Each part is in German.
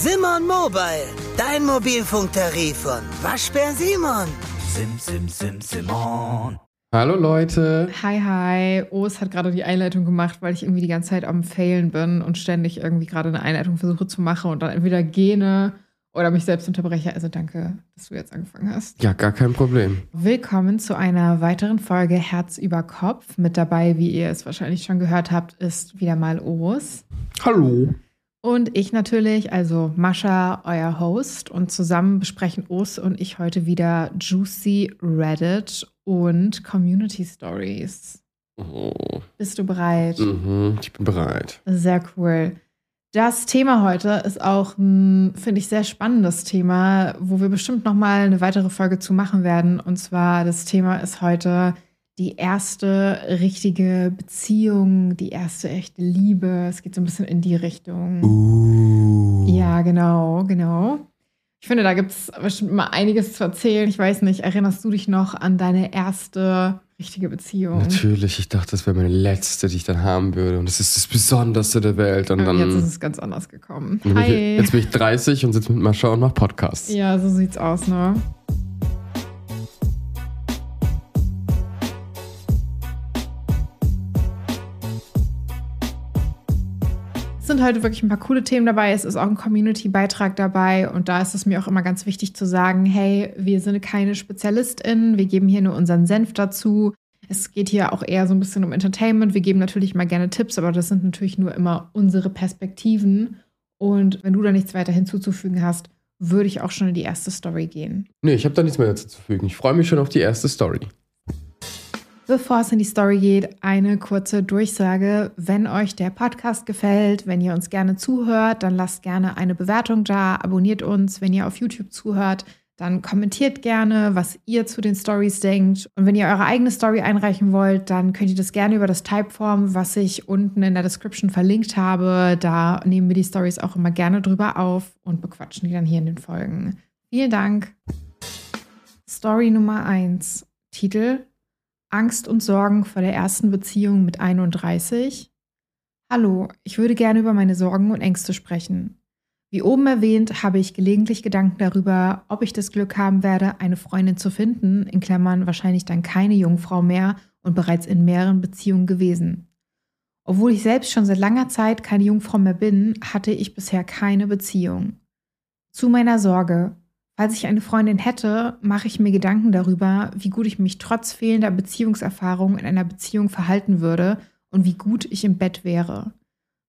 Simon Mobile, dein Mobilfunktarif von Waschbär Simon. Sim, sim, sim, Simon. Hallo Leute. Hi, hi. Os hat gerade die Einleitung gemacht, weil ich irgendwie die ganze Zeit am Failen bin und ständig irgendwie gerade eine Einleitung versuche zu machen und dann entweder gähne oder mich selbst unterbreche. Also danke, dass du jetzt angefangen hast. Ja, gar kein Problem. Willkommen zu einer weiteren Folge Herz über Kopf. Mit dabei, wie ihr es wahrscheinlich schon gehört habt, ist wieder mal Os. Hallo. Und ich natürlich, also Mascha, euer Host. Und zusammen besprechen Os und ich heute wieder Juicy Reddit und Community Stories. Oh. Bist du bereit? Mhm, ich bin bereit. Sehr cool. Das Thema heute ist auch ein, finde ich, sehr spannendes Thema, wo wir bestimmt noch mal eine weitere Folge zu machen werden. Und zwar das Thema ist heute die erste richtige Beziehung, die erste echte Liebe. Es geht so ein bisschen in die Richtung. Uh. Ja, genau, genau. Ich finde, da gibt es bestimmt mal einiges zu erzählen. Ich weiß nicht, erinnerst du dich noch an deine erste richtige Beziehung? Natürlich, ich dachte, das wäre meine letzte, die ich dann haben würde. Und das ist das Besonderste der Welt. Und dann. jetzt ist es ganz anders gekommen. dann bin ich, Hi. jetzt bin ich 30 und sitze mit Mascha und mach Podcasts. Ja, so sieht's aus, ne? Sind heute wirklich ein paar coole Themen dabei. Es ist auch ein Community-Beitrag dabei. Und da ist es mir auch immer ganz wichtig zu sagen, hey, wir sind keine SpezialistInnen. Wir geben hier nur unseren Senf dazu. Es geht hier auch eher so ein bisschen um Entertainment. Wir geben natürlich mal gerne Tipps, aber das sind natürlich nur immer unsere Perspektiven. Und wenn du da nichts weiter hinzuzufügen hast, würde ich auch schon in die erste Story gehen. Nee, ich habe da nichts mehr dazu zu fügen. Ich freue mich schon auf die erste Story. Bevor es in die Story geht, eine kurze Durchsage. Wenn euch der Podcast gefällt, wenn ihr uns gerne zuhört, dann lasst gerne eine Bewertung da, abonniert uns. Wenn ihr auf YouTube zuhört, dann kommentiert gerne, was ihr zu den Stories denkt. Und wenn ihr eure eigene Story einreichen wollt, dann könnt ihr das gerne über das Typeform, was ich unten in der Description verlinkt habe. Da nehmen wir die Stories auch immer gerne drüber auf und bequatschen die dann hier in den Folgen. Vielen Dank. Story Nummer 1. Titel Angst und Sorgen vor der ersten Beziehung mit 31. Hallo, ich würde gerne über meine Sorgen und Ängste sprechen. Wie oben erwähnt, habe ich gelegentlich Gedanken darüber, ob ich das Glück haben werde, eine Freundin zu finden, in Klammern wahrscheinlich dann keine Jungfrau mehr und bereits in mehreren Beziehungen gewesen. Obwohl ich selbst schon seit langer Zeit keine Jungfrau mehr bin, hatte ich bisher keine Beziehung. Zu meiner Sorge, Falls ich eine Freundin hätte, mache ich mir Gedanken darüber, wie gut ich mich trotz fehlender Beziehungserfahrung in einer Beziehung verhalten würde und wie gut ich im Bett wäre.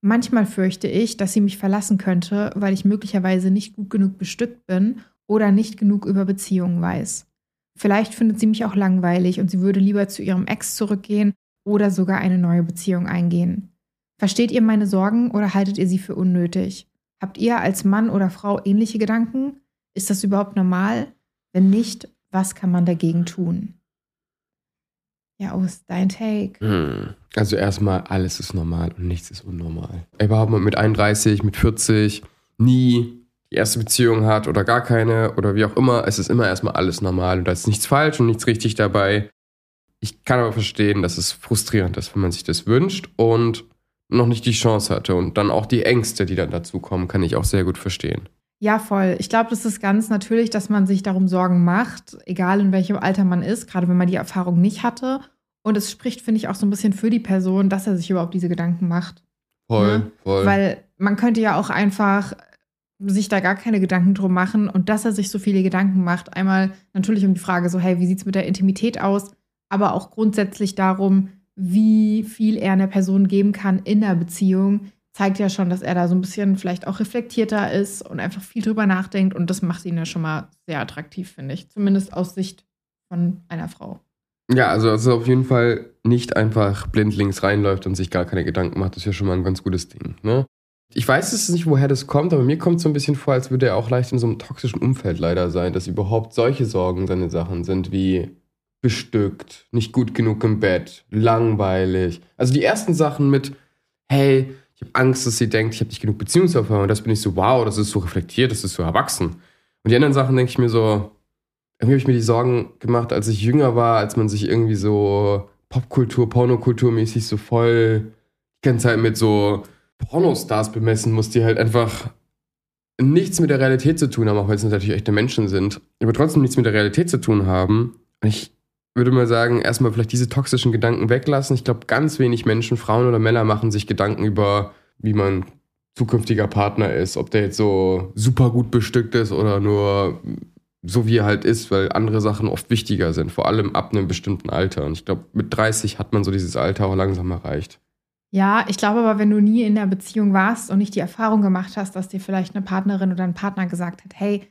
Manchmal fürchte ich, dass sie mich verlassen könnte, weil ich möglicherweise nicht gut genug bestückt bin oder nicht genug über Beziehungen weiß. Vielleicht findet sie mich auch langweilig und sie würde lieber zu ihrem Ex zurückgehen oder sogar eine neue Beziehung eingehen. Versteht ihr meine Sorgen oder haltet ihr sie für unnötig? Habt ihr als Mann oder Frau ähnliche Gedanken? Ist das überhaupt normal? Wenn nicht, was kann man dagegen tun? Ja, Ost, dein Take. Hm. Also erstmal, alles ist normal und nichts ist unnormal. Überhaupt mit 31, mit 40, nie die erste Beziehung hat oder gar keine oder wie auch immer, es ist immer erstmal alles normal und da ist nichts falsch und nichts richtig dabei. Ich kann aber verstehen, dass es frustrierend ist, wenn man sich das wünscht und noch nicht die Chance hatte und dann auch die Ängste, die dann dazu kommen, kann ich auch sehr gut verstehen. Ja, voll. Ich glaube, das ist ganz natürlich, dass man sich darum Sorgen macht, egal in welchem Alter man ist, gerade wenn man die Erfahrung nicht hatte. Und es spricht, finde ich, auch so ein bisschen für die Person, dass er sich überhaupt diese Gedanken macht. Voll, Ne? voll. Weil man könnte ja auch einfach sich da gar keine Gedanken drum machen und dass er sich so viele Gedanken macht. Einmal natürlich um die Frage so, hey, wie sieht's mit der Intimität aus? Aber auch grundsätzlich darum, wie viel er einer Person geben kann in der Beziehung, zeigt ja schon, dass er da so ein bisschen vielleicht auch reflektierter ist und einfach viel drüber nachdenkt. Und das macht ihn ja schon mal sehr attraktiv, finde ich. Zumindest aus Sicht von einer Frau. Ja, also, also auf jeden Fall nicht einfach blindlings reinläuft und sich gar keine Gedanken macht, ist ja schon mal ein ganz gutes Ding. Ne? Ich weiß es nicht, woher das kommt, aber mir kommt es so ein bisschen vor, als würde er auch leicht in so einem toxischen Umfeld leider sein, dass überhaupt solche Sorgen seine Sachen sind wie bestückt, nicht gut genug im Bett, langweilig. Also die ersten Sachen mit, hey, ich habe Angst, dass sie denkt, ich habe nicht genug Beziehungserfahrung. Und das bin ich so, wow, das ist so reflektiert, das ist so erwachsen. Und die anderen Sachen denke ich mir so, irgendwie habe ich mir die Sorgen gemacht, als ich jünger war, als man sich irgendwie so Popkultur, Pornokultur mäßig so voll die ganze Zeit mit so Pornostars bemessen muss, die halt einfach nichts mit der Realität zu tun haben, auch wenn es natürlich echte Menschen sind, aber trotzdem nichts mit der Realität zu tun haben. Ich würde mal sagen, erstmal vielleicht diese toxischen Gedanken weglassen. Ich glaube, ganz wenig Menschen, Frauen oder Männer, machen sich Gedanken über, wie man zukünftiger Partner ist, ob der jetzt so super gut bestückt ist oder nur so wie er halt ist, weil andere Sachen oft wichtiger sind, vor allem ab einem bestimmten Alter. Und ich glaube, mit 30 hat man so dieses Alter auch langsam erreicht. Ja, ich glaube aber, wenn du nie in der Beziehung warst und nicht die Erfahrung gemacht hast, dass dir vielleicht eine Partnerin oder ein Partner gesagt hat, hey,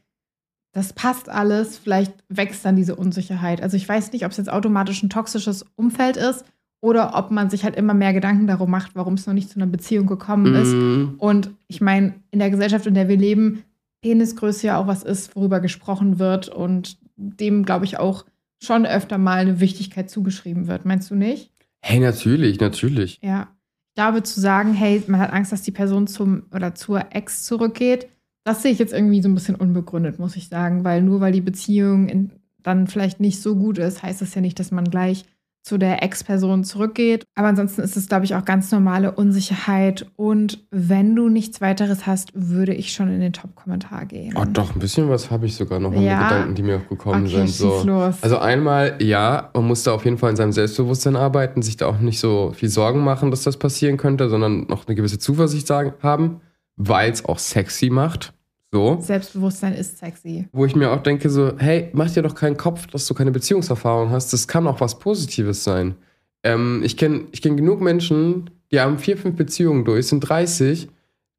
das passt alles, vielleicht wächst dann diese Unsicherheit. Also ich weiß nicht, ob es jetzt automatisch ein toxisches Umfeld ist oder ob man sich halt immer mehr Gedanken darum macht, warum es noch nicht zu einer Beziehung gekommen ist. Mhm. Und ich meine, in der Gesellschaft, in der wir leben, Penisgröße ja auch was ist, worüber gesprochen wird und dem, glaube ich, auch schon öfter mal eine Wichtigkeit zugeschrieben wird. Meinst du nicht? Hey, natürlich, natürlich. Ja. Ich glaube, zu sagen, hey, man hat Angst, dass die Person zum oder zur Ex zurückgeht, das sehe ich jetzt irgendwie so ein bisschen unbegründet, muss ich sagen, weil nur weil die Beziehung in, dann vielleicht nicht so gut ist, heißt das ja nicht, dass man gleich zu der Ex-Person zurückgeht. Aber ansonsten ist es, glaube ich, auch ganz normale Unsicherheit. Und wenn du nichts weiteres hast, würde ich schon in den Top-Kommentar gehen. Oh, doch, ein bisschen was habe ich sogar noch an Ja. Gedanken, die mir auch gekommen Okay, sind. So. los. Also einmal, ja, man muss da auf jeden Fall in seinem Selbstbewusstsein arbeiten, sich da auch nicht so viel Sorgen machen, dass das passieren könnte, sondern noch eine gewisse Zuversicht sagen, haben, weil es auch sexy macht. So. Selbstbewusstsein ist sexy. Wo ich mir auch denke, so, hey, mach dir doch keinen Kopf, dass du keine Beziehungserfahrung hast. Das kann auch was Positives sein. Ähm, ich kenne ich kenn genug Menschen, die haben vier, fünf Beziehungen durch, sind 30.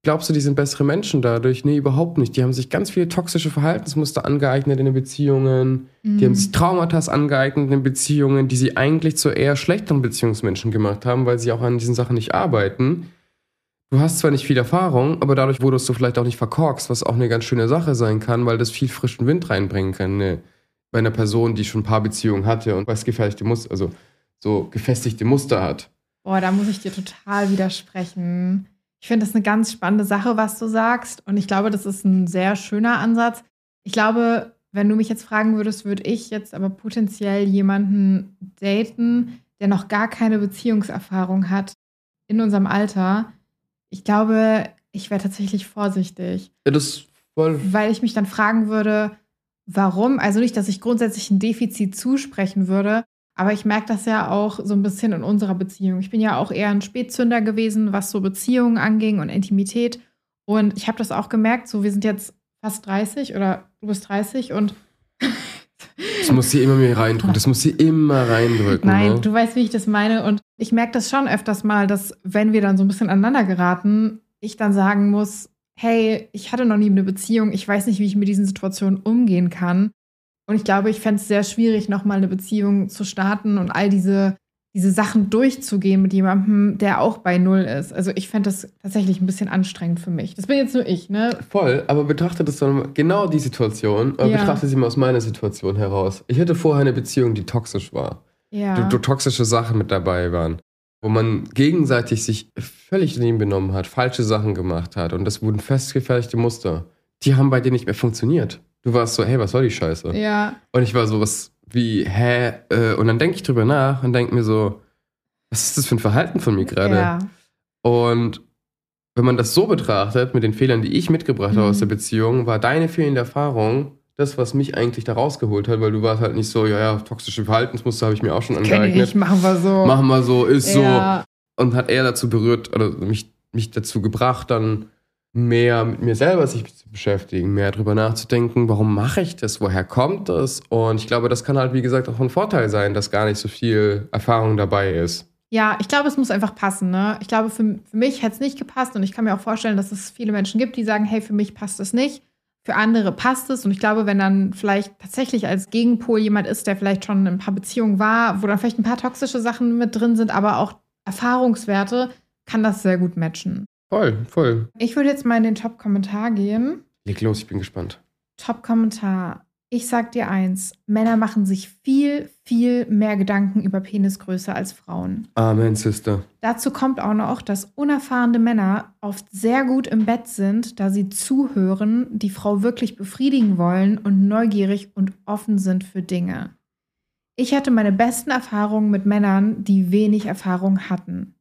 Glaubst du, die sind bessere Menschen dadurch? Nee, überhaupt nicht. Die haben sich ganz viele toxische Verhaltensmuster angeeignet in den Beziehungen. Die haben sich Traumata angeeignet in den Beziehungen, die sie eigentlich zu eher schlechteren Beziehungsmenschen gemacht haben, weil sie auch an diesen Sachen nicht arbeiten. Du hast zwar nicht viel Erfahrung, aber dadurch wurdest du vielleicht auch nicht verkorkst, was auch eine ganz schöne Sache sein kann, weil das viel frischen Wind reinbringen kann. Ne? Bei einer Person, die schon ein paar Beziehungen hatte und was gefestigte Muster, also so gefestigte Muster hat. Boah, da muss ich dir total widersprechen. Ich finde das eine ganz spannende Sache, was du sagst. Und ich glaube, das ist ein sehr schöner Ansatz. Ich glaube, wenn du mich jetzt fragen würdest, würde ich jetzt aber potenziell jemanden daten, der noch gar keine Beziehungserfahrung hat in unserem Alter. Ich glaube, ich wäre tatsächlich vorsichtig. Ja, das voll. weil ich mich dann fragen würde, warum? Also nicht, dass ich grundsätzlich ein Defizit zusprechen würde, aber ich merke das ja auch so ein bisschen in unserer Beziehung. Ich bin ja auch eher ein Spätzünder gewesen, was so Beziehungen anging und Intimität. Und ich habe das auch gemerkt, so wir sind jetzt fast 30 oder du bist 30 und Das muss sie immer mir reindrücken. Das muss sie immer reindrücken. Nein, ne? du weißt, wie ich das meine. Und ich merke das schon öfters mal, dass wenn wir dann so ein bisschen aneinander geraten, ich dann sagen muss, hey, ich hatte noch nie eine Beziehung, ich weiß nicht, wie ich mit diesen Situationen umgehen kann. Und ich glaube, ich fände es sehr schwierig, nochmal eine Beziehung zu starten und all diese, diese Sachen durchzugehen mit jemandem, der auch bei Null ist. Also ich fände das tatsächlich ein bisschen anstrengend für mich. Das bin jetzt nur ich, ne? Voll, aber betrachte das dann genau die Situation, aber Ja. betrachte sie mal aus meiner Situation heraus. Ich hatte vorher eine Beziehung, die toxisch war. Ja. wo, wo toxische Sachen mit dabei waren. Wo man gegenseitig sich völlig daneben benommen hat, falsche Sachen gemacht hat und das wurden festgefertigte Muster. Die haben bei dir nicht mehr funktioniert. Du warst so, hey, was soll die Scheiße? ja. Und ich war so, was, wie, hä? Äh, Und dann denke ich drüber nach und denke mir so, was ist das für ein Verhalten von mir gerade? Ja. Und wenn man das so betrachtet, mit den Fehlern, die ich mitgebracht habe Mhm. aus der Beziehung, war deine fehlende Erfahrung das, was mich eigentlich da rausgeholt hat, weil du warst halt nicht so, ja, ja, toxische Verhaltensmuster habe ich mir auch schon angeeignet. ich, machen wir so. Machen wir so, ist ja. so. Und hat er dazu berührt, oder mich, mich dazu gebracht, dann mehr mit mir selber sich zu beschäftigen, mehr drüber nachzudenken, warum mache ich das, woher kommt das? Und ich glaube, das kann halt, wie gesagt, auch ein Vorteil sein, dass gar nicht so viel Erfahrung dabei ist. Ja, ich glaube, es muss einfach passen. Ne? Ich glaube, für, für mich hätte es nicht gepasst und ich kann mir auch vorstellen, dass es viele Menschen gibt, die sagen, hey, für mich passt es nicht. Für andere passt es. Und ich glaube, wenn dann vielleicht tatsächlich als Gegenpol jemand ist, der vielleicht schon in ein paar Beziehungen war, wo dann vielleicht ein paar toxische Sachen mit drin sind, aber auch Erfahrungswerte, kann das sehr gut matchen. Voll, voll. Ich würde jetzt mal in den Top-Kommentar gehen. Leg los, ich bin gespannt. Top-Kommentar. Ich sag dir eins: Männer machen sich viel, viel mehr Gedanken über Penisgröße als Frauen. Amen, Sister. Dazu kommt auch noch, dass unerfahrene Männer oft sehr gut im Bett sind, da sie zuhören, die Frau wirklich befriedigen wollen und neugierig und offen sind für Dinge. Ich hatte meine besten Erfahrungen mit Männern, die wenig Erfahrung hatten.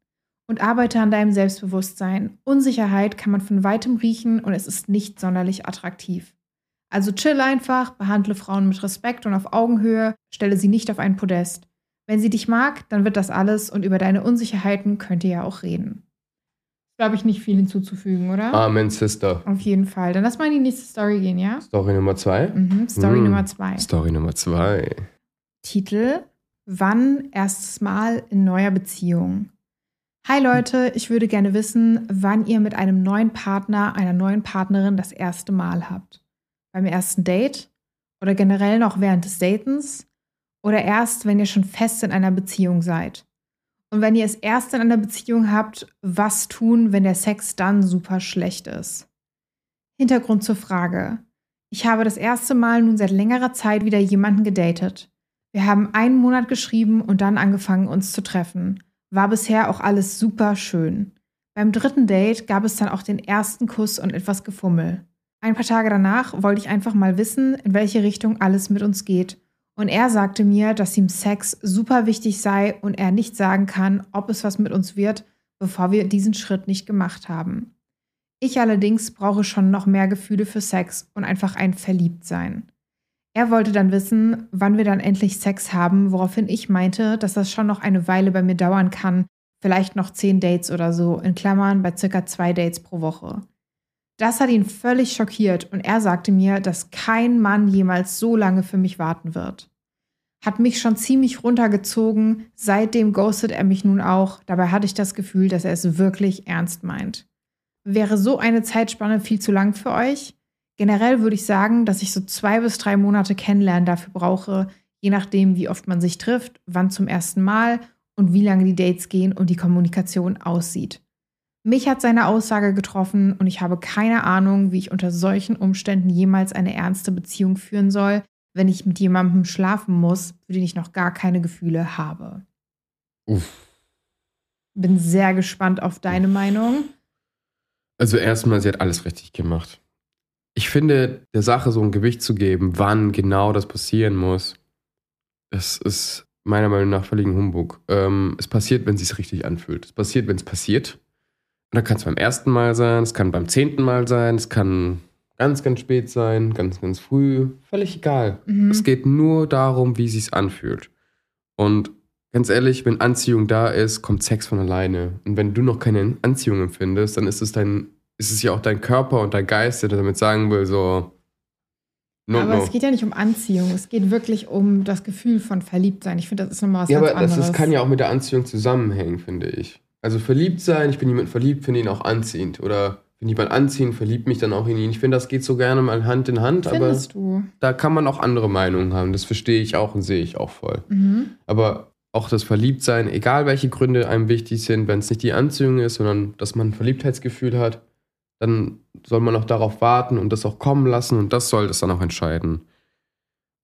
Und arbeite an deinem Selbstbewusstsein. Unsicherheit kann man von weitem riechen und es ist nicht sonderlich attraktiv. Also chill einfach, behandle Frauen mit Respekt und auf Augenhöhe, stelle sie nicht auf ein Podest. Wenn sie dich mag, dann wird das alles und über deine Unsicherheiten könnt ihr ja auch reden. Glaube ich, nicht viel hinzuzufügen, oder? Amen, Sister. Auf jeden Fall. Dann lass mal in die nächste Story gehen, ja? Story Nummer zwei. Mhm. Story Mm. Nummer zwei. Story Nummer zwei. Titel: Wann erstes Mal in neuer Beziehung? Hi Leute, ich würde gerne wissen, wann ihr mit einem neuen Partner, einer neuen Partnerin das erste Mal habt. Beim ersten Date? Oder generell noch während des Datens? Oder erst, wenn ihr schon fest in einer Beziehung seid? Und wenn ihr es erst in einer Beziehung habt, was tun, wenn der Sex dann super schlecht ist? Hintergrund zur Frage. Ich habe das erste Mal nun seit längerer Zeit wieder jemanden gedatet. Wir haben einen Monat geschrieben und dann angefangen, uns zu treffen. War bisher auch alles super schön. Beim dritten Date gab es dann auch den ersten Kuss und etwas Gefummel. Ein paar Tage danach wollte ich einfach mal wissen, in welche Richtung alles mit uns geht. Und er sagte mir, dass ihm Sex super wichtig sei und er nicht sagen kann, ob es was mit uns wird, bevor wir diesen Schritt nicht gemacht haben. Ich allerdings brauche schon noch mehr Gefühle für Sex und einfach ein Verliebtsein. Er wollte dann wissen, wann wir dann endlich Sex haben, woraufhin ich meinte, dass das schon noch eine Weile bei mir dauern kann, vielleicht noch zehn Dates oder so, in Klammern bei circa zwei Dates pro Woche. Das hat ihn völlig schockiert und er sagte mir, dass kein Mann jemals so lange für mich warten wird. Hat mich schon ziemlich runtergezogen, seitdem ghostet er mich nun auch, dabei hatte ich das Gefühl, dass er es wirklich ernst meint. Wäre so eine Zeitspanne viel zu lang für euch? Generell würde ich sagen, dass ich so zwei bis drei Monate kennenlernen dafür brauche, je nachdem, wie oft man sich trifft, wann zum ersten Mal und wie lange die Dates gehen und die Kommunikation aussieht. Mich hat seine Aussage getroffen und ich habe keine Ahnung, wie ich unter solchen Umständen jemals eine ernste Beziehung führen soll, wenn ich mit jemandem schlafen muss, für den ich noch gar keine Gefühle habe. Uff. Bin sehr gespannt auf deine Meinung. Also erstmal, sie hat alles richtig gemacht. Ich finde, der Sache so ein Gewicht zu geben, wann genau das passieren muss, das ist meiner Meinung nach völligen Humbug. Ähm, es passiert, wenn es sich richtig anfühlt. Es passiert, wenn es passiert. Und dann kann es beim ersten Mal sein, es kann beim zehnten Mal sein, es kann ganz, ganz spät sein, ganz, ganz früh. Völlig egal. Mhm. Es geht nur darum, wie es sich anfühlt. Und ganz ehrlich, wenn Anziehung da ist, kommt Sex von alleine. Und wenn du noch keine Anziehung empfindest, dann ist es dein, ist es ja auch dein Körper und dein Geist, der damit sagen will, so. No, aber no. es geht ja nicht um Anziehung, es geht wirklich um das Gefühl von Verliebtsein. Ich finde, das ist nochmal was ja, ganz aber das, anderes. das kann ja auch mit der Anziehung zusammenhängen, finde ich. Also verliebt sein, ich bin jemand verliebt, finde ihn auch anziehend. Oder wenn jemand anziehend, verliebt mich dann auch in ihn. Ich finde, das geht so gerne mal Hand in Hand, aber Findest du? da kann man auch andere Meinungen haben. Das verstehe ich auch und sehe ich auch voll. Mhm. Aber auch das Verliebtsein, egal welche Gründe einem wichtig sind, wenn es nicht die Anziehung ist, sondern dass man ein Verliebtheitsgefühl hat, dann soll man auch darauf warten und das auch kommen lassen und das soll das dann auch entscheiden.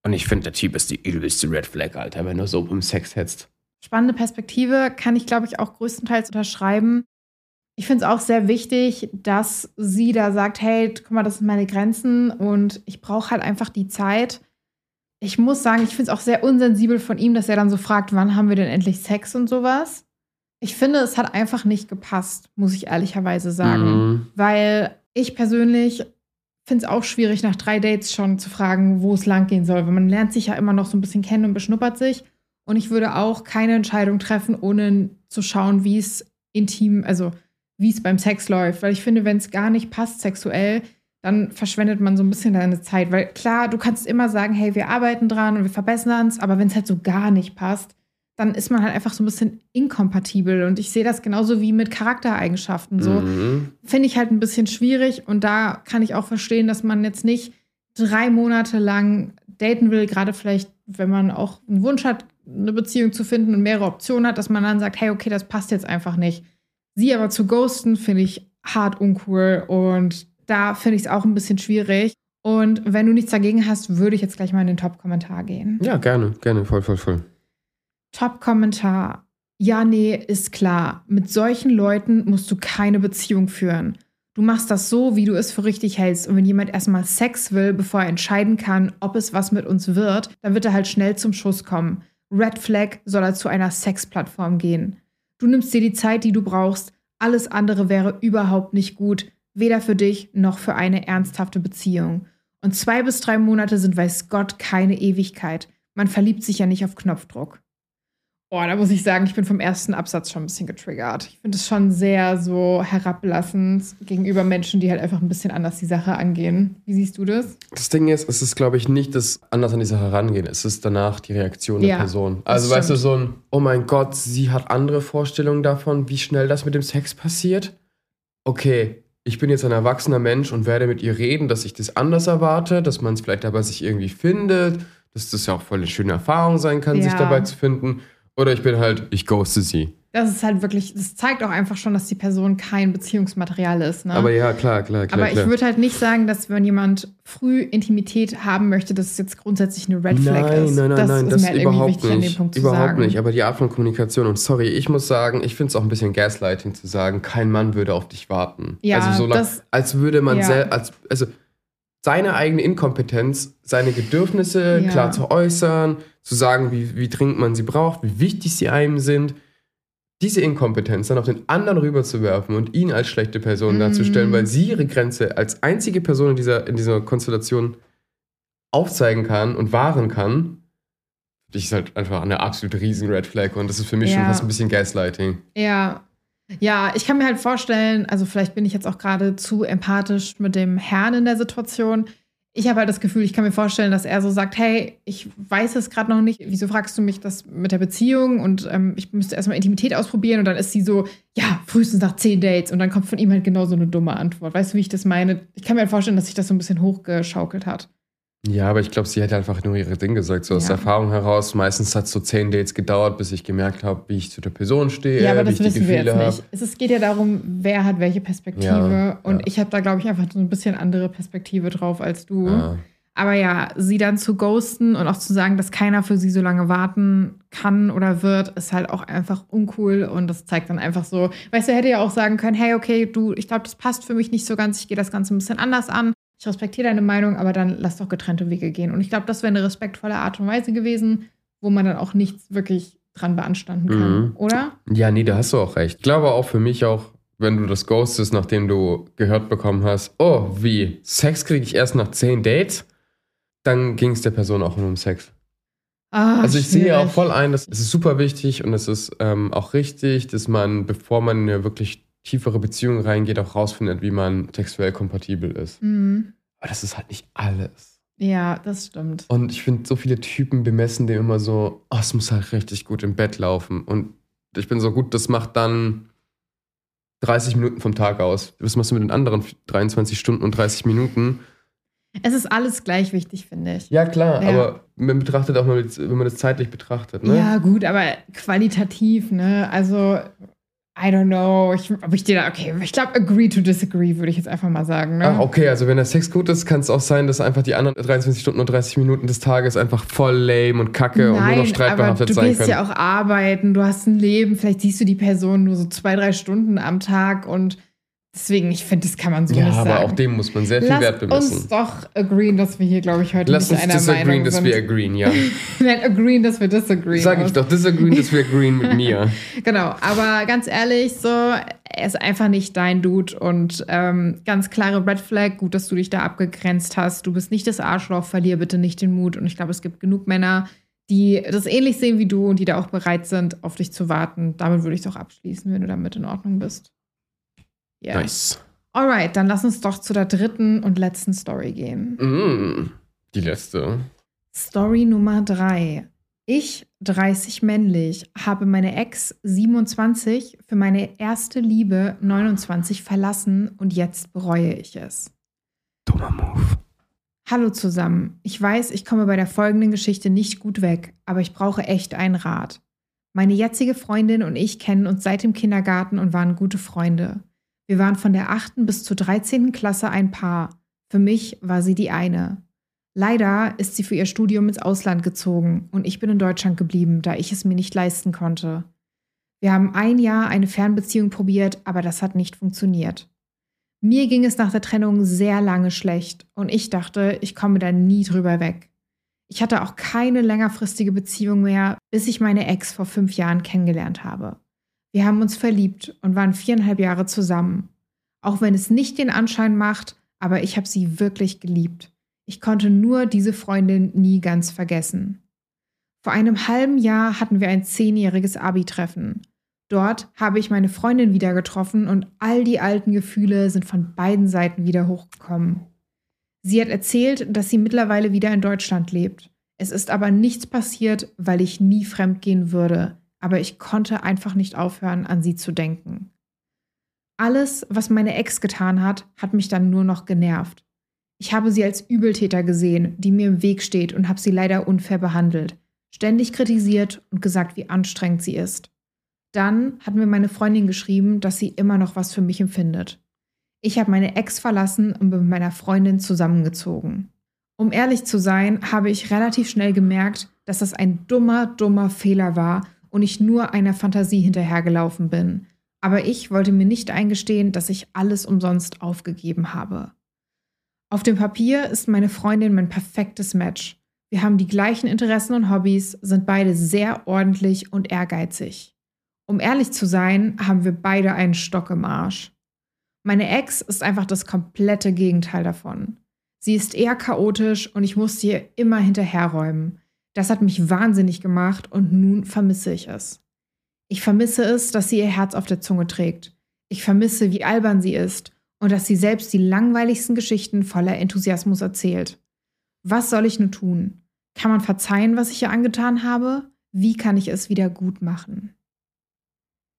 Und ich finde, der Typ ist die übelste Red Flag, Alter, wenn du so um Sex hetzt. Spannende Perspektive, kann ich, glaube ich, auch größtenteils unterschreiben. Ich finde es auch sehr wichtig, dass sie da sagt, hey, guck mal, das sind meine Grenzen und ich brauche halt einfach die Zeit. Ich muss sagen, ich finde es auch sehr unsensibel von ihm, dass er dann so fragt, wann haben wir denn endlich Sex und sowas. Ich finde, es hat einfach nicht gepasst, muss ich ehrlicherweise sagen. Mhm. Weil ich persönlich finde es auch schwierig, nach drei Dates schon zu fragen, wo es lang gehen soll. Weil man lernt sich ja immer noch so ein bisschen kennen und beschnuppert sich. Und ich würde auch keine Entscheidung treffen, ohne zu schauen, wie es intim, also wie es beim Sex läuft. Weil ich finde, wenn es gar nicht passt sexuell, dann verschwendet man so ein bisschen deine Zeit. Weil klar, du kannst immer sagen, hey, wir arbeiten dran und wir verbessern es, aber wenn es halt so gar nicht passt, dann ist man halt einfach so ein bisschen inkompatibel. Und ich sehe das genauso wie mit Charaktereigenschaften. So Mhm. finde ich halt ein bisschen schwierig. Und da kann ich auch verstehen, dass man jetzt nicht drei Monate lang daten will, gerade vielleicht, wenn man auch einen Wunsch hat, eine Beziehung zu finden und mehrere Optionen hat, dass man dann sagt, hey, okay, das passt jetzt einfach nicht. Sie aber zu ghosten, finde ich hart uncool. Und da finde ich es auch ein bisschen schwierig. Und wenn du nichts dagegen hast, würde ich jetzt gleich mal in den Top-Kommentar gehen. Ja, gerne, gerne, voll, voll, voll. Top-Kommentar. Ja, nee, ist klar. Mit solchen Leuten musst du keine Beziehung führen. Du machst das so, wie du es für richtig hältst. Und wenn jemand erstmal Sex will, bevor er entscheiden kann, ob es was mit uns wird, dann wird er halt schnell zum Schuss kommen. Red Flag soll er zu einer Sexplattform gehen. Du nimmst dir die Zeit, die du brauchst. Alles andere wäre überhaupt nicht gut, weder für dich noch für eine ernsthafte Beziehung. Und zwei bis drei Monate sind, weiß Gott, keine Ewigkeit. Man verliebt sich ja nicht auf Knopfdruck. Boah, da muss ich sagen, ich bin vom ersten Absatz schon ein bisschen getriggert. Ich finde es schon sehr so herablassend gegenüber Menschen, die halt einfach ein bisschen anders die Sache angehen. Wie siehst du das? Das Ding ist, es ist, glaube ich, nicht das anders an die Sache rangehen. Es ist danach die Reaktion der Ja, Person. Also, weißt du, stimmt. so ein, oh mein Gott, sie hat andere Vorstellungen davon, wie schnell das mit dem Sex passiert. Okay, ich bin jetzt ein erwachsener Mensch und werde mit ihr reden, dass ich das anders erwarte, dass man es vielleicht dabei sich irgendwie findet, dass das ja auch voll eine schöne Erfahrung sein kann, sich Ja. dabei zu finden. Oder ich bin halt, ich ghoste sie. Das ist halt wirklich, das zeigt auch einfach schon, dass die Person kein Beziehungsmaterial ist. Ne? Aber ja, klar, klar, klar. Aber klar. ich würde halt nicht sagen, dass wenn jemand früh Intimität haben möchte, dass es jetzt grundsätzlich eine Red Flag nein, ist. Nein, nein, das nein, ist das mir halt überhaupt wichtig an dem nicht. Punkt zu überhaupt sagen. nicht. Aber die Art von Kommunikation und sorry, ich muss sagen, ich finde es auch ein bisschen Gaslighting zu sagen, kein Mann würde auf dich warten. Ja, also so lang, das- als würde man ja. selbst, als, also seine eigene Inkompetenz, seine Bedürfnisse Ja. klar zu äußern, zu sagen, wie, wie dringend man sie braucht, wie wichtig sie einem sind. Diese Inkompetenz dann auf den anderen rüberzuwerfen und ihn als schlechte Person Mm. darzustellen, weil sie ihre Grenze als einzige Person in dieser, in dieser Konstellation aufzeigen kann und wahren kann, das ist halt einfach eine absolute riesen Red Flag und das ist für mich schon Ja. fast ein bisschen Gaslighting. Ja. Ja, ich kann mir halt vorstellen, also vielleicht bin ich jetzt auch gerade zu empathisch mit dem Herrn in der Situation. Ich habe halt das Gefühl, ich kann mir vorstellen, dass er so sagt, hey, ich weiß es gerade noch nicht, wieso fragst du mich das mit der Beziehung und ähm, ich müsste erstmal Intimität ausprobieren und dann ist sie so, ja, frühestens nach zehn Dates und dann kommt von ihm halt genau so eine dumme Antwort. Weißt du, wie ich das meine? Ich kann mir halt vorstellen, dass sich das so ein bisschen hochgeschaukelt hat. Ja, aber ich glaube, sie hätte einfach nur ihre Dinge gesagt, so aus Ja. der Erfahrung heraus. Meistens hat es so zehn Dates gedauert, bis ich gemerkt habe, wie ich zu der Person stehe, Ja, aber das wissen wir jetzt habe. nicht. Es, geht ja darum, wer hat welche Perspektive. Ja, und ja. ich habe da, glaube ich, einfach so ein bisschen andere Perspektive drauf als du. Aber ja, sie dann zu ghosten und auch zu sagen, dass keiner für sie so lange warten kann oder wird, ist halt auch einfach uncool. Und das zeigt dann einfach so, weißt du, er hätte ja auch sagen können, hey, okay, du, ich glaube, das passt für mich nicht so ganz, ich gehe das Ganze ein bisschen anders an. Ich respektiere deine Meinung, aber dann lass doch getrennte Wege gehen. Und ich glaube, das wäre eine respektvolle Art und Weise gewesen, wo man dann auch nichts wirklich dran beanstanden kann, Mhm. oder? Ja, nee, da hast du auch recht. Ich glaube auch für mich auch, wenn du das ghostest, nachdem du gehört bekommen hast, oh, wie, Sex kriege ich erst nach zehn Dates, dann ging es der Person auch nur um Sex. Ah, Also ich sehe schwierig. auch voll ein, dass es ist super wichtig und es ist ähm, auch richtig, dass man, bevor man in eine wirklich tiefere Beziehung reingeht, auch rausfindet, wie man sexuell kompatibel ist. Mhm. Aber das ist halt nicht alles. Ja, das stimmt. Und ich finde, so viele Typen bemessen dem immer so, oh, es muss halt richtig gut im Bett laufen. Und ich bin so gut, das macht dann 30 Minuten vom Tag aus. Was machst du mit den anderen 23 Stunden und 30 Minuten? Es ist alles gleich wichtig, finde ich. Ja, klar, Ja. aber man betrachtet auch mal, wenn man das zeitlich betrachtet, ne? Ja, gut, aber qualitativ, ne? Also, I don't know. Ich, ob ich dir da, okay, ich glaube, agree to disagree, würde ich jetzt einfach mal sagen, ne? Ach, okay, also wenn der Sex gut ist, kann es auch sein, dass einfach die anderen 23 Stunden und 30 Minuten des Tages einfach voll lame und kacke und nur noch streitbehaftet du sein gehst können. ja auch arbeiten, du hast ein Leben, vielleicht siehst du die Person nur so zwei, drei Stunden am Tag und deswegen, ich finde, das kann man so Ja, nicht aber sagen. auch dem muss man sehr viel Lass Wert bemessen. uns doch agreeen, dass wir hier, glaube ich, heute Lass nicht uns einer disagreeen, Meinung dass sind. wir agreeen, ja. Nein, agreeen, dass wir disagreeen. Sag ich doch, disagreeen, dass wir agreeen mit mir. Genau, aber ganz ehrlich, so, er ist einfach nicht dein Dude und ähm, ganz klare Red Flag, gut, dass du dich da abgegrenzt hast. Du bist nicht das Arschloch, verlier bitte nicht den Mut. Und ich glaube, es gibt genug Männer, die das ähnlich sehen wie du und die da auch bereit sind, auf dich zu warten. Damit würde ich es auch abschließen, wenn du damit in Ordnung bist. Ja. Nice. Alright, dann lass uns doch zu der dritten und letzten Story gehen. Mm, die letzte. Story Nummer drei. Ich, 30 männlich, habe meine Ex 27 für meine erste Liebe 29 verlassen und jetzt bereue ich es. Dummer Move. Hallo zusammen. Ich weiß, ich komme bei der folgenden Geschichte nicht gut weg, aber ich brauche echt einen Rat. Meine jetzige Freundin und ich kennen uns seit dem Kindergarten und waren gute Freunde. Wir waren von der 8. bis zur 13. Klasse ein Paar. Für mich war sie die eine. Leider ist sie für ihr Studium ins Ausland gezogen und ich bin in Deutschland geblieben, da ich es mir nicht leisten konnte. Wir haben ein Jahr eine Fernbeziehung probiert, aber das hat nicht funktioniert. Mir ging es nach der Trennung sehr lange schlecht und ich dachte, ich komme da nie drüber weg. Ich hatte auch keine längerfristige Beziehung mehr, bis ich meine Ex vor fünf Jahren kennengelernt habe. Wir haben uns verliebt und waren viereinhalb Jahre zusammen. Auch wenn es nicht den Anschein macht, aber ich habe sie wirklich geliebt. Ich konnte nur diese Freundin nie ganz vergessen. Vor einem halben Jahr hatten wir ein zehnjähriges Abi-Treffen. Dort habe ich meine Freundin wieder getroffen und all die alten Gefühle sind von beiden Seiten wieder hochgekommen. Sie hat erzählt, dass sie mittlerweile wieder in Deutschland lebt. Es ist aber nichts passiert, weil ich nie fremdgehen würde, aber ich konnte einfach nicht aufhören, an sie zu denken. Alles, was meine Ex getan hat, hat mich dann nur noch genervt. Ich habe sie als Übeltäter gesehen, die mir im Weg steht und habe sie leider unfair behandelt, ständig kritisiert und gesagt, wie anstrengend sie ist. Dann hat mir meine Freundin geschrieben, dass sie immer noch was für mich empfindet. Ich habe meine Ex verlassen und bin mit meiner Freundin zusammengezogen. Um ehrlich zu sein, habe ich relativ schnell gemerkt, dass das ein dummer, dummer Fehler war und ich nur einer Fantasie hinterhergelaufen bin. Aber ich wollte mir nicht eingestehen, dass ich alles umsonst aufgegeben habe. Auf dem Papier ist meine Freundin mein perfektes Match. Wir haben die gleichen Interessen und Hobbys, sind beide sehr ordentlich und ehrgeizig. Um ehrlich zu sein, haben wir beide einen Stock im Arsch. Meine Ex ist einfach das komplette Gegenteil davon. Sie ist eher chaotisch und ich musste ihr immer hinterherräumen. Das hat mich wahnsinnig gemacht und nun vermisse ich es. Ich vermisse es, dass sie ihr Herz auf der Zunge trägt. Ich vermisse, wie albern sie ist und dass sie selbst die langweiligsten Geschichten voller Enthusiasmus erzählt. Was soll ich nun tun? Kann man verzeihen, was ich ihr angetan habe? Wie kann ich es wieder gut machen?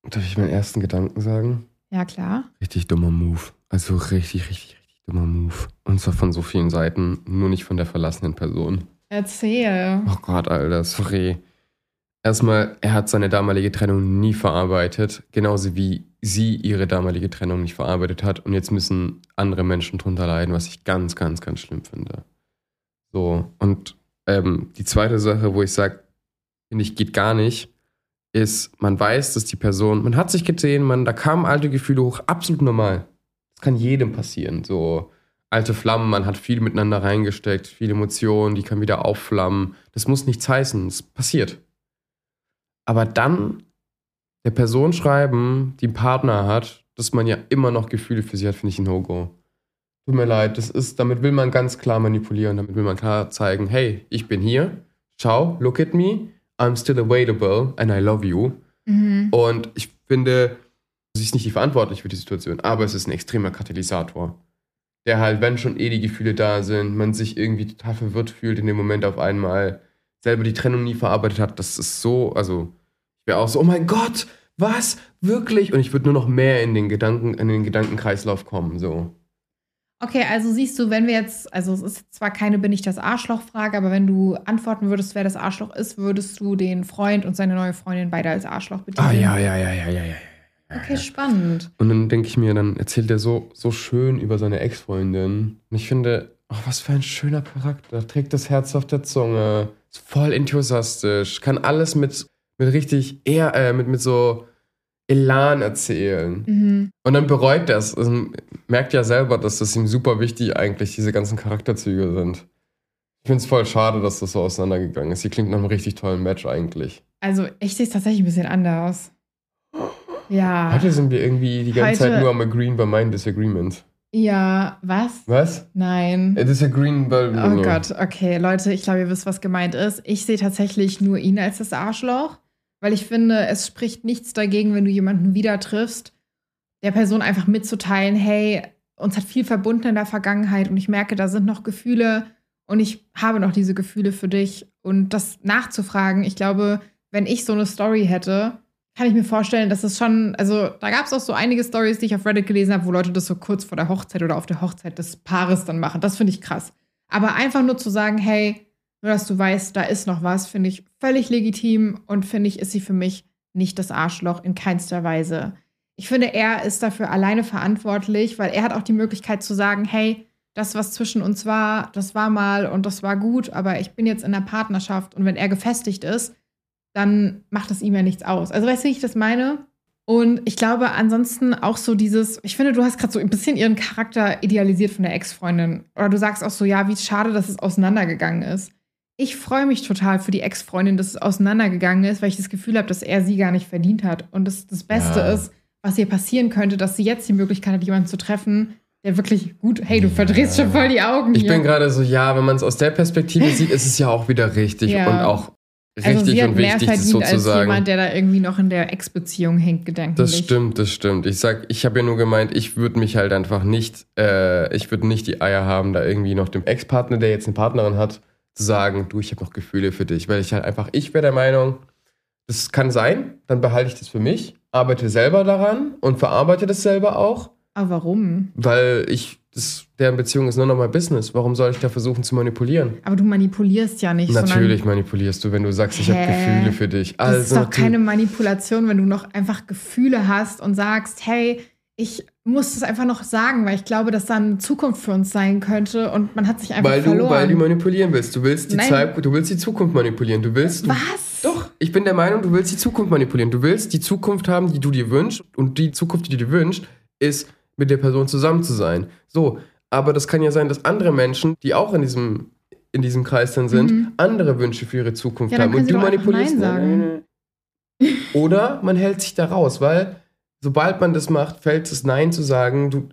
Darf ich meinen ersten Gedanken sagen? Ja, klar. Richtig dummer Move. Also richtig, richtig, richtig dummer Move. Und zwar von so vielen Seiten, nur nicht von der verlassenen Person. Erzähl. Oh Gott, Alter, sorry. Erstmal, er hat seine damalige Trennung nie verarbeitet, genauso wie sie ihre damalige Trennung nicht verarbeitet hat. Und jetzt müssen andere Menschen drunter leiden, was ich ganz, ganz, ganz schlimm finde. So, und ähm, die zweite Sache, wo ich sage, finde ich, geht gar nicht, ist, man weiß, dass die Person, man hat sich gesehen, man, da kamen alte Gefühle hoch, absolut normal. Das kann jedem passieren. So alte Flammen, man hat viel miteinander reingesteckt, viele Emotionen, die kann wieder aufflammen. Das muss nichts heißen, es passiert. Aber dann der Person schreiben, die einen Partner hat, dass man ja immer noch Gefühle für sie hat, finde ich ein No-Go. Tut mir leid, das ist, damit will man ganz klar manipulieren, damit will man klar zeigen, hey, ich bin hier, schau, look at me, I'm still available and I love you. Mhm. Und ich finde, sie ist nicht die verantwortlich für die Situation, aber es ist ein extremer Katalysator. Der halt, wenn schon eh die Gefühle da sind, man sich irgendwie total verwirrt fühlt in dem Moment auf einmal, selber die Trennung nie verarbeitet hat, das ist so, also ich wäre auch so, oh mein Gott, was? Wirklich? Und ich würde nur noch mehr in den Gedanken, in den Gedankenkreislauf kommen, so. Okay, also siehst du, wenn wir jetzt, also es ist zwar keine bin ich das Arschloch-Frage, aber wenn du antworten würdest, wer das Arschloch ist, würdest du den Freund und seine neue Freundin beide als Arschloch betiteln? Ah, ja, ja, ja, ja, ja, ja. Okay, spannend. Und dann denke ich mir, dann erzählt er so, so schön über seine Ex-Freundin. Und ich finde, oh, was für ein schöner Charakter. Trägt das Herz auf der Zunge. Ist voll enthusiastisch. Kann alles mit, mit richtig, eher, äh, mit, mit so Elan erzählen. Mhm. Und dann bereut er es. Also merkt ja selber, dass das ihm super wichtig eigentlich diese ganzen Charakterzüge sind. Ich finde es voll schade, dass das so auseinandergegangen ist. Sie klingt nach einem richtig tollen Match eigentlich. Also ich sehe es tatsächlich ein bisschen anders. Ja. Heute sind wir irgendwie die ganze Heute, Zeit nur am Agreeen bei meinen Disagreement. Ja, was? Was? Nein. Disagreeen bei. Oh Gott, okay, Leute, ich glaube, ihr wisst, was gemeint ist. Ich sehe tatsächlich nur ihn als das Arschloch. Weil ich finde, es spricht nichts dagegen, wenn du jemanden wieder triffst, der Person einfach mitzuteilen, hey, uns hat viel verbunden in der Vergangenheit und ich merke, da sind noch Gefühle und ich habe noch diese Gefühle für dich. Und das nachzufragen, ich glaube, wenn ich so eine Story hätte, kann ich mir vorstellen, dass es schon, also da gab es auch so einige Stories, die ich auf Reddit gelesen habe, wo Leute das so kurz vor der Hochzeit oder auf der Hochzeit des Paares dann machen. Das finde ich krass. Aber einfach nur zu sagen, hey, nur dass du weißt, da ist noch was, finde ich völlig legitim und finde ich, ist sie für mich nicht das Arschloch in keinster Weise. Ich finde, er ist dafür alleine verantwortlich, weil er hat auch die Möglichkeit zu sagen, hey, das, was zwischen uns war, das war mal und das war gut, aber ich bin jetzt in der Partnerschaft und wenn er gefestigt ist, dann macht es ihm ja nichts aus. Also weißt du, wie ich das meine? Und ich glaube ansonsten auch so dieses, ich finde, du hast gerade so ein bisschen ihren Charakter idealisiert von der Ex-Freundin. Oder du sagst auch so, ja, wie schade, dass es auseinandergegangen ist ich freue mich total für die Ex-Freundin, dass es auseinandergegangen ist, weil ich das Gefühl habe, dass er sie gar nicht verdient hat. Und das, das Beste Ja. ist, was ihr passieren könnte, dass sie jetzt die Möglichkeit hat, jemanden zu treffen, der wirklich gut, hey, du verdrehst schon voll die Augen Ich hier. bin gerade so, ja, wenn man es aus der Perspektive sieht, ist es ja auch wieder richtig Ja. und auch also richtig sie hat und mehr wichtig, verdient als sozusagen. jemand, der da irgendwie noch in der Ex-Beziehung hängt, gedanklich. Das stimmt, das stimmt. Ich sag, ich habe ja nur gemeint, ich würde mich halt einfach nicht, äh, ich würde nicht die Eier haben, da irgendwie noch dem Ex-Partner, der jetzt eine Partnerin hat, zu sagen, du, ich habe noch Gefühle für dich. Weil ich halt einfach, ich wäre der Meinung, das kann sein, dann behalte ich das für mich, arbeite selber daran und verarbeite das selber auch, Aber warum? weil ich, das, deren Beziehung ist nur noch mal Business. Warum soll ich da versuchen zu manipulieren? Aber du manipulierst ja nicht, Natürlich manipulierst du, wenn du sagst, ich habe? Gefühle für dich. das Also ist doch keine Manipulation, wenn du noch einfach Gefühle hast und sagst, hey, ich muss das einfach noch sagen, weil ich glaube, dass da eine Zukunft für uns sein könnte und man hat sich einfach weil du, verloren. weil du manipulieren willst. Du willst die Nein. Zeit, du willst die Zukunft manipulieren. Du willst. Du, Was? Doch, ich bin der Meinung, du willst die Zukunft manipulieren. Du willst die Zukunft haben, die du dir wünschst. Und die Zukunft, die du dir wünschst, ist, mit der Person zusammen zu sein. So, aber das kann ja sein, dass andere Menschen, die auch in diesem, in diesem Kreis dann sind, andere Wünsche für ihre Zukunft Mhm. Ja, haben. Und du manipulierst. Nein. Oder man hält sich da raus, weil sobald man das macht, fällt es Nein zu sagen. Du,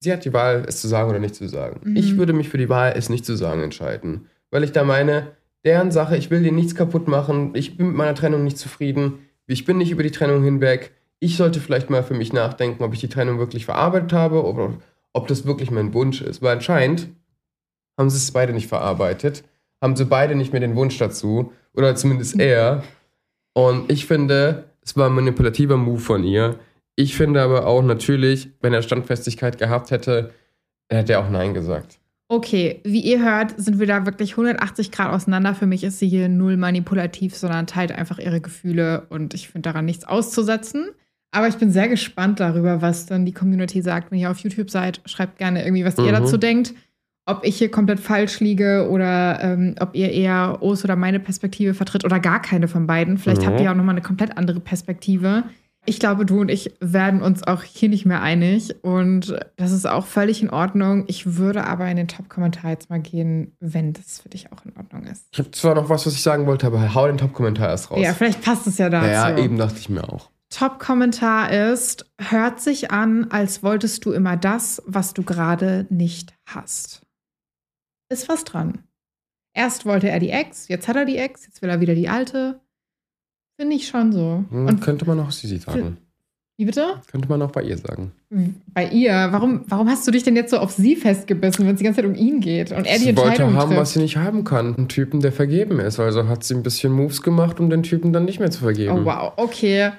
sie hat die Wahl, es zu sagen oder nicht zu sagen. Mhm. Ich würde mich für die Wahl, es nicht zu sagen, entscheiden. Weil ich da meine, deren Sache, ich will dir nichts kaputt machen, ich bin mit meiner Trennung nicht zufrieden, ich bin nicht über die Trennung hinweg. Ich sollte vielleicht mal für mich nachdenken, ob ich die Trennung wirklich verarbeitet habe oder ob das wirklich mein Wunsch ist. Weil anscheinend haben sie es beide nicht verarbeitet, haben sie beide nicht mehr den Wunsch dazu, oder zumindest er. Und ich finde, es war ein manipulativer Move von ihr. Ich finde aber auch natürlich, wenn er Standfestigkeit gehabt hätte, hätte er auch Nein gesagt. Okay, wie ihr hört, sind wir da wirklich 180 Grad auseinander. Für mich ist sie hier null manipulativ, sondern teilt einfach ihre Gefühle und ich finde daran nichts auszusetzen. Aber ich bin sehr gespannt darüber, was dann die Community sagt. Wenn ihr auf YouTube seid, schreibt gerne irgendwie, was ihr Mhm. dazu denkt. Ob ich hier komplett falsch liege oder ähm, ob ihr eher Os oder meine Perspektive vertritt oder gar keine von beiden. Vielleicht Mhm. habt ihr ja auch nochmal eine komplett andere Perspektive. Ich glaube, du und ich werden uns auch hier nicht mehr einig und das ist auch völlig in Ordnung. Ich würde aber in den Top-Kommentar jetzt mal gehen, wenn das für dich auch in Ordnung ist. Ich habe zwar noch was, was ich sagen wollte, aber hau den Top-Kommentar erst raus. Ja, vielleicht passt es ja dazu. ja, eben dachte ich mir auch. Top-Kommentar ist, hört sich an, als wolltest du immer das, was du gerade nicht hast. Ist was dran. Erst wollte er die Ex, jetzt hat er die Ex, jetzt will er wieder die alte. Finde ich schon so. Hm, Und könnte man auch Sisi sagen. wie bitte? Könnte man auch bei ihr sagen. Bei ihr? Warum, warum hast du dich denn jetzt so auf sie festgebissen, wenn es die ganze Zeit um ihn geht und er die sie wollte Entscheidung haben, trifft? was sie nicht haben kann. Einen Typen, der vergeben ist. Also hat sie ein bisschen Moves gemacht, um den Typen dann nicht mehr zu vergeben. Oh, wow, okay.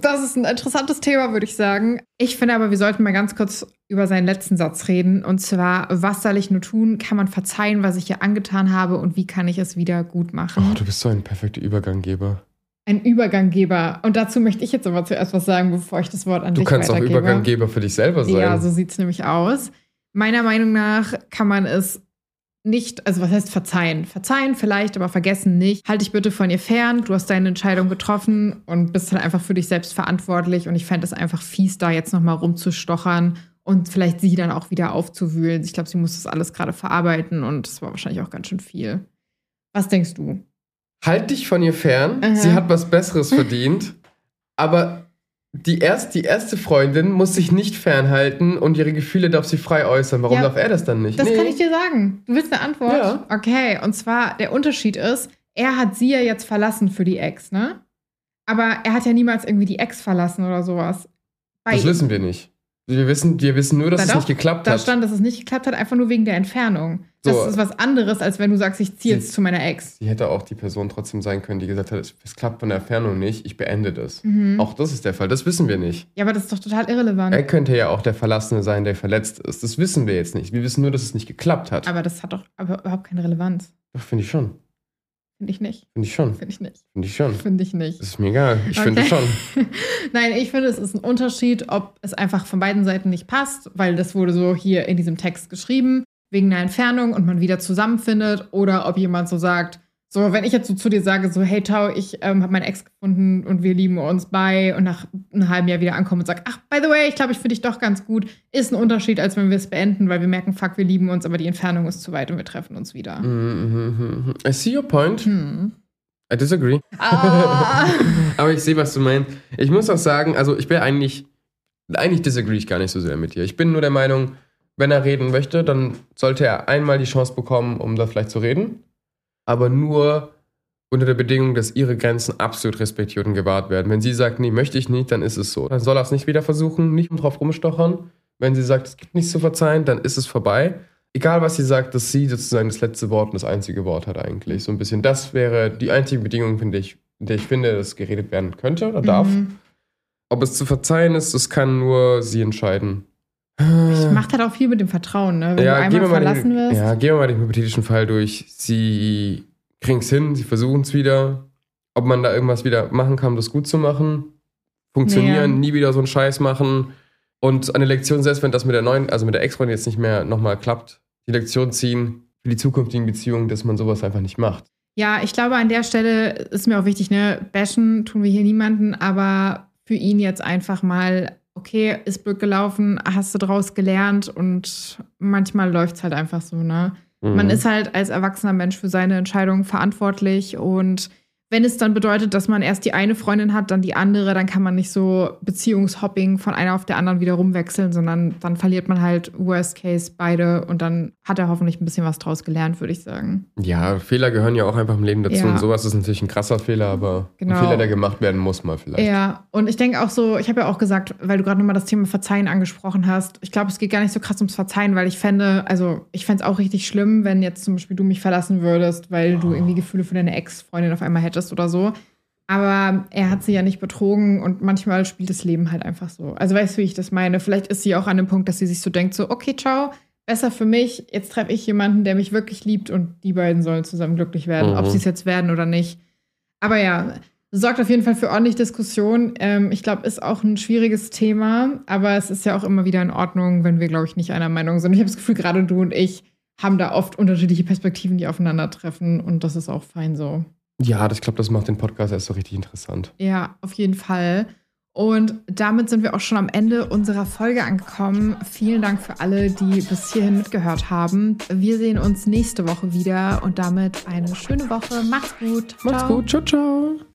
Das ist ein interessantes Thema, würde ich sagen. Ich finde aber, wir sollten mal ganz kurz über seinen letzten Satz reden. Und zwar, was soll ich nur tun? Kann man verzeihen, was ich hier angetan habe? Und wie kann ich es wieder gut machen? Oh, du bist so ein perfekter Überganggeber. Ein Überganggeber. Und dazu möchte ich jetzt aber zuerst was sagen, bevor ich das Wort an Du dich kannst auch weitergebe. Überganggeber für dich selber sein. Ja, so sieht es nämlich aus. Meiner Meinung nach kann man es nicht, also was heißt verzeihen? Verzeihen vielleicht, aber vergessen nicht. Halt dich bitte von ihr fern. Du hast deine Entscheidung getroffen und bist dann einfach für dich selbst verantwortlich. Und ich fände es einfach fies, da jetzt nochmal rumzustochern und vielleicht sie dann auch wieder aufzuwühlen. Ich glaube, sie muss das alles gerade verarbeiten und das war wahrscheinlich auch ganz schön viel. Was denkst du? Halt dich von ihr fern. Aha. Sie hat was Besseres verdient. Aber die, erst, die erste Freundin muss sich nicht fernhalten und ihre Gefühle darf sie frei äußern. Warum Ja, darf er das dann nicht? Das Nee. kann ich dir sagen. Du willst eine Antwort? Ja. Okay, und zwar der Unterschied ist, er hat sie ja jetzt verlassen für die Ex, ne? Aber er hat ja niemals irgendwie die Ex verlassen oder sowas. Bei Das wissen wir nicht. Wir wissen, wir wissen nur, dass Da es doch, nicht geklappt Da hat. stand, dass es nicht geklappt hat, einfach nur wegen der Entfernung. Das So. ist was anderes, als wenn du sagst, ich ziehe jetzt zu meiner Ex. Sie hätte auch die Person trotzdem sein können, die gesagt hat, es, klappt von der Entfernung nicht, ich beende das. Mhm. Auch das ist der Fall, das wissen wir nicht. Ja, aber das ist doch total irrelevant. Er könnte ja auch der Verlassene sein, der verletzt ist. Das wissen wir jetzt nicht. Wir wissen nur, dass es nicht geklappt hat. aber das hat doch überhaupt keine Relevanz. Doch, finde ich schon. Finde ich nicht. Finde ich schon. Finde ich nicht. Finde ich schon. Finde ich nicht. Das ist mir egal. Ich Okay. finde schon. Nein, ich finde, es ist ein Unterschied, ob es einfach von beiden Seiten nicht passt, weil das wurde so hier in diesem Text geschrieben, wegen einer Entfernung und man wieder zusammenfindet, oder ob jemand so sagt, So, wenn ich jetzt so zu dir sage, so, hey Tau, ich ähm, habe meinen Ex gefunden und wir lieben uns bei und nach einem halben Jahr wieder ankommen und sage, ach, by the way, ich glaube, ich finde dich doch ganz gut, ist ein Unterschied, als wenn wir es beenden, weil wir merken, fuck, wir lieben uns, aber die Entfernung ist zu weit und wir treffen uns wieder. Mhm, I see your point. Hm. I disagree. Ah. Aber ich sehe, was du meinst. Ich muss auch sagen, also ich bin eigentlich, eigentlich disagree ich gar nicht so sehr mit dir. Ich bin nur der Meinung, wenn er reden möchte, dann sollte er einmal die Chance bekommen, um da vielleicht zu reden. Aber nur unter der Bedingung, dass ihre Grenzen absolut respektiert und gewahrt werden. Wenn sie sagt, nee, möchte ich nicht, dann ist es so. Dann soll er es nicht wieder versuchen, nicht drauf rumstochern. Wenn sie sagt, es gibt nichts zu verzeihen, dann ist es vorbei. Egal, was sie sagt, dass sie sozusagen das letzte Wort und das einzige Wort hat eigentlich. So ein bisschen. Das wäre die einzige Bedingung, finde ich, in der ich finde, dass geredet werden könnte oder darf. Mhm. Ob es zu verzeihen ist, das kann nur sie entscheiden. Ich macht halt auch viel mit dem Vertrauen, ne? Wenn du einmal verlassen den, wirst. Ja, gehen wir mal den hypothetischen Fall durch. Sie kriegen es hin, sie versuchen es wieder. Ob man da irgendwas wieder machen kann, um das gut zu machen. Funktionieren, Ja. nie wieder so einen Scheiß machen. Und eine Lektion, selbst wenn das mit der neuen, also mit der Ex-Freundin jetzt nicht mehr nochmal klappt, die Lektion ziehen für die zukünftigen Beziehungen, dass man sowas einfach nicht macht. Ja, ich glaube, an der Stelle ist mir auch wichtig, ne, bashen tun wir hier niemanden, aber für ihn jetzt einfach mal, okay, ist blöd gelaufen, hast du draus gelernt und manchmal läuft es halt einfach so, ne? Man Mhm. ist halt als erwachsener Mensch für seine Entscheidungen verantwortlich und wenn es dann bedeutet, dass man erst die eine Freundin hat, dann die andere, dann kann man nicht so Beziehungshopping von einer auf der anderen wieder rumwechseln, sondern dann verliert man halt Worst Case beide und dann hat er hoffentlich ein bisschen was draus gelernt, würde ich sagen. Ja, Fehler gehören ja auch einfach im Leben dazu. Ja. Und sowas ist natürlich ein krasser Fehler, aber Genau. ein Fehler, der gemacht werden muss, mal vielleicht. Ja, und ich denke auch so, ich habe ja auch gesagt, weil du gerade nochmal das Thema Verzeihen angesprochen hast, ich glaube, es geht gar nicht so krass ums Verzeihen, weil ich fände, also ich fände es auch richtig schlimm, wenn jetzt zum Beispiel du mich verlassen würdest, weil du irgendwie Gefühle für deine Ex-Freundin auf einmal hättest oder so. Aber er hat sie ja nicht betrogen und manchmal spielt das Leben halt einfach so. Also weißt du, wie ich das meine? Vielleicht ist sie auch an dem Punkt, dass sie sich so denkt, so, okay, ciao, besser für mich, jetzt treffe ich jemanden, der mich wirklich liebt und die beiden sollen zusammen glücklich werden, Mhm. ob sie es jetzt werden oder nicht. Aber ja, sorgt auf jeden Fall für ordentlich Diskussion. Ähm, ich glaube, ist auch ein schwieriges Thema, aber es ist ja auch immer wieder in Ordnung, wenn wir, glaube ich, nicht einer Meinung sind. Ich habe das Gefühl, gerade du und ich haben da oft unterschiedliche Perspektiven, die aufeinandertreffen und das ist auch fein so. Ja, das, ich glaube, das macht den Podcast erst so richtig interessant. Ja, auf jeden Fall. Und damit sind wir auch schon am Ende unserer Folge angekommen. Vielen Dank für alle, die bis hierhin mitgehört haben. Wir sehen uns nächste Woche wieder und damit eine schöne Woche. Macht's gut. Macht's Ciao. gut. Ciao, ciao.